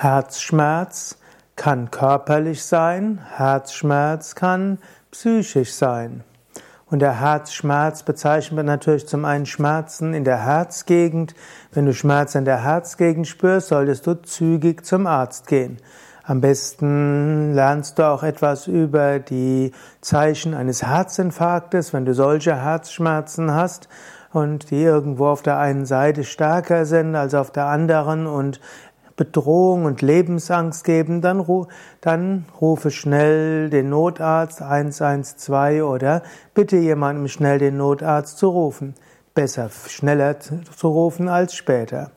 Herzschmerz kann körperlich sein, Herzschmerz kann psychisch sein. Und der Herzschmerz bezeichnet man natürlich zum einen Schmerzen in der Herzgegend. Wenn du Schmerzen in der Herzgegend spürst, solltest du zügig zum Arzt gehen. Am besten lernst du auch etwas über die Zeichen eines Herzinfarktes, wenn du solche Herzschmerzen hast und die irgendwo auf der einen Seite stärker sind als auf der anderen und Bedrohung und Lebensangst geben, dann, dann rufe schnell den Notarzt 112 oder bitte jemandem schnell den Notarzt zu rufen. Besser schneller zu rufen als später.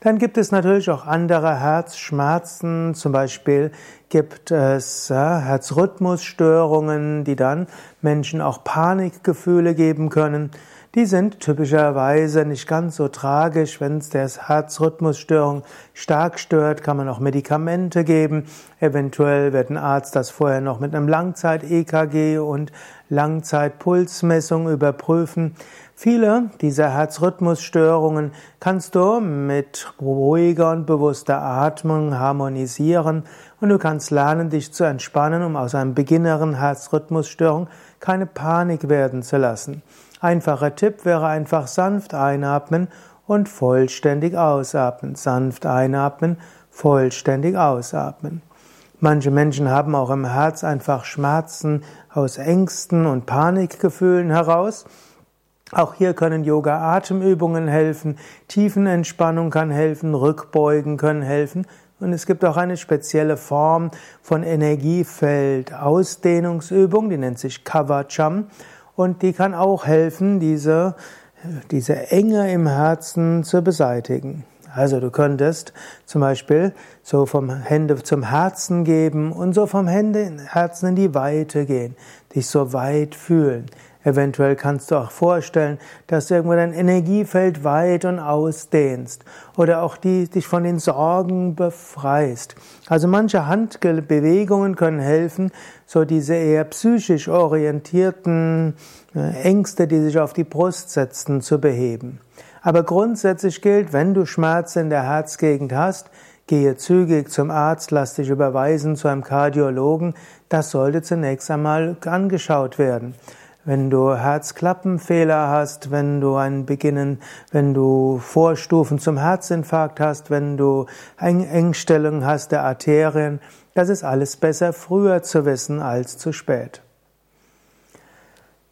Dann gibt es natürlich auch andere Herzschmerzen, zum Beispiel gibt es äh, Herzrhythmusstörungen, die dann Menschen auch Panikgefühle geben können. Die sind typischerweise nicht ganz so tragisch. Wenn es der Herzrhythmusstörung stark stört, kann man auch Medikamente geben. Eventuell wird ein Arzt das vorher noch mit einem Langzeit-EKG und Langzeitpulsmessung überprüfen. Viele dieser Herzrhythmusstörungen kannst du mit ruhiger und bewusster Atmung harmonisieren und du kannst lernen, dich zu entspannen, um aus einem beginneren Herzrhythmusstörung keine Panik werden zu lassen. Einfacher Tipp wäre einfach sanft einatmen und vollständig ausatmen. Sanft einatmen, vollständig ausatmen. Manche Menschen haben auch im Herz einfach Schmerzen aus Ängsten und Panikgefühlen heraus. Auch hier können Yoga-Atemübungen helfen, Tiefenentspannung kann helfen, Rückbeugen können helfen. Und es gibt auch eine spezielle Form von Energiefeld-Ausdehnungsübung, die nennt sich Kavacham und die kann auch helfen, diese, diese Enge im Herzen zu beseitigen. Also du könntest zum Beispiel so vom Hände zum Herzen geben und so vom Hände Herzen in die Weite gehen, dich so weit fühlen. Eventuell kannst du auch vorstellen, dass du irgendwo dein Energiefeld weit und ausdehnst oder auch die, dich von den Sorgen befreist. Also manche Handbewegungen können helfen, so diese eher psychisch orientierten äh, Ängste, die sich auf die Brust setzen, zu beheben. Aber grundsätzlich gilt, wenn du Schmerzen in der Herzgegend hast, gehe zügig zum Arzt, lass dich überweisen zu einem Kardiologen. Das sollte zunächst einmal angeschaut werden. Wenn du Herzklappenfehler hast, wenn du ein Beginnen, wenn du Vorstufen zum Herzinfarkt hast, wenn du Engstellungen hast der Arterien, das ist alles besser früher zu wissen als zu spät.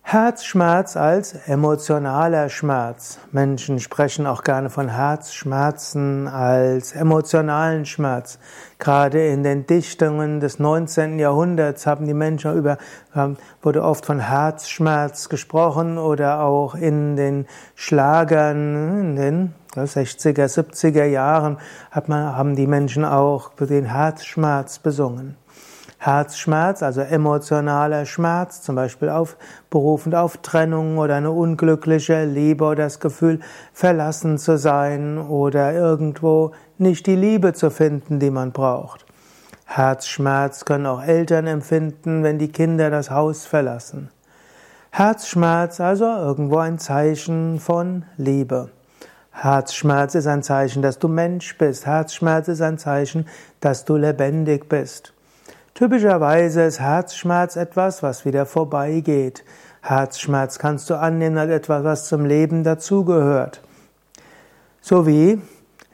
Herzschmerz als emotionaler Schmerz. Menschen sprechen auch gerne von Herzschmerzen als emotionalen Schmerz. Gerade in den Dichtungen des 19. Jahrhunderts haben die Menschen über, wurde oft von Herzschmerz gesprochen oder auch in den Schlagern in den 60er, 70er Jahren hat man, haben die Menschen auch den Herzschmerz besungen. Herzschmerz, also emotionaler Schmerz, zum Beispiel auf, berufend auf Trennung oder eine unglückliche Liebe oder das Gefühl, verlassen zu sein oder irgendwo nicht die Liebe zu finden, die man braucht. Herzschmerz können auch Eltern empfinden, wenn die Kinder das Haus verlassen. Herzschmerz also irgendwo ein Zeichen von Liebe. Herzschmerz ist ein Zeichen, dass du Mensch bist. Herzschmerz ist ein Zeichen, dass du lebendig bist. Typischerweise ist Herzschmerz etwas, was wieder vorbeigeht. Herzschmerz kannst du annehmen als etwas, was zum Leben dazugehört. So wie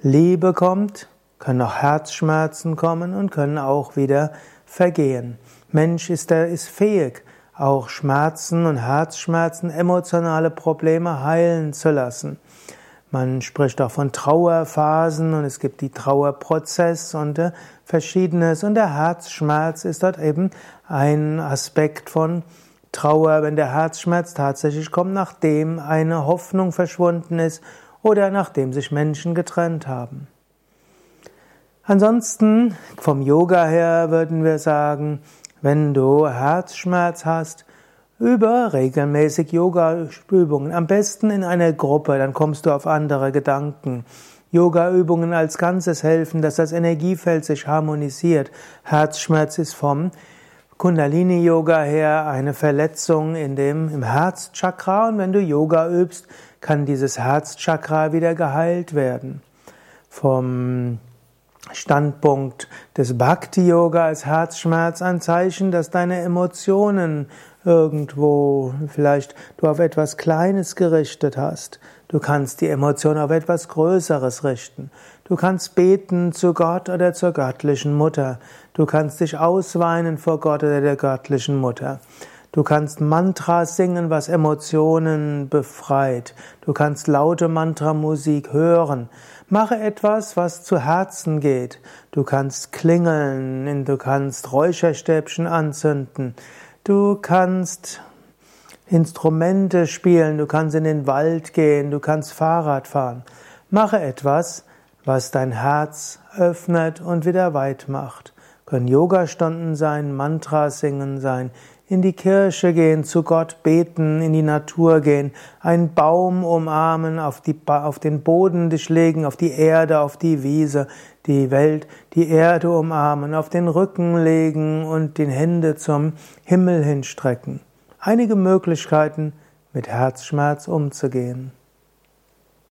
Liebe kommt, können auch Herzschmerzen kommen und können auch wieder vergehen. Mensch ist, er ist fähig, auch Schmerzen und Herzschmerzen, emotionale Probleme heilen zu lassen. Man spricht auch von Trauerphasen und es gibt die Trauerprozess und äh, verschiedenes und der Herzschmerz ist dort eben ein Aspekt von Trauer, wenn der Herzschmerz tatsächlich kommt, nachdem eine Hoffnung verschwunden ist oder nachdem sich Menschen getrennt haben. Ansonsten vom Yoga her würden wir sagen, wenn du Herzschmerz hast, über regelmäßig Yoga-Übungen. Am besten in einer Gruppe, dann kommst du auf andere Gedanken. Yoga-Übungen als Ganzes helfen, dass das Energiefeld sich harmonisiert. Herzschmerz ist vom Kundalini-Yoga her eine Verletzung in dem, im Herzchakra und wenn du Yoga übst, kann dieses Herzchakra wieder geheilt werden. Vom Standpunkt des Bhakti-Yoga als Herzschmerz ein Zeichen, dass deine Emotionen irgendwo vielleicht du auf etwas Kleines gerichtet hast. Du kannst die Emotion auf etwas Größeres richten. Du kannst beten zu Gott oder zur göttlichen Mutter. Du kannst dich ausweinen vor Gott oder der göttlichen Mutter. Du kannst Mantras singen, was Emotionen befreit. Du kannst laute Mantramusik hören. Mache etwas, was zu Herzen geht. Du kannst klingeln, du kannst Räucherstäbchen anzünden. Du kannst Instrumente spielen, du kannst in den Wald gehen, du kannst Fahrrad fahren. Mache etwas, was dein Herz öffnet und wieder weit macht. Können Yogastunden sein, Mantras singen sein, in die Kirche gehen, zu Gott beten, in die Natur gehen, einen Baum umarmen, auf, die, auf den Boden dich legen, auf die Erde, auf die Wiese, die Welt, die Erde umarmen, auf den Rücken legen und die Hände zum Himmel hinstrecken. Einige Möglichkeiten, mit Herzschmerz umzugehen.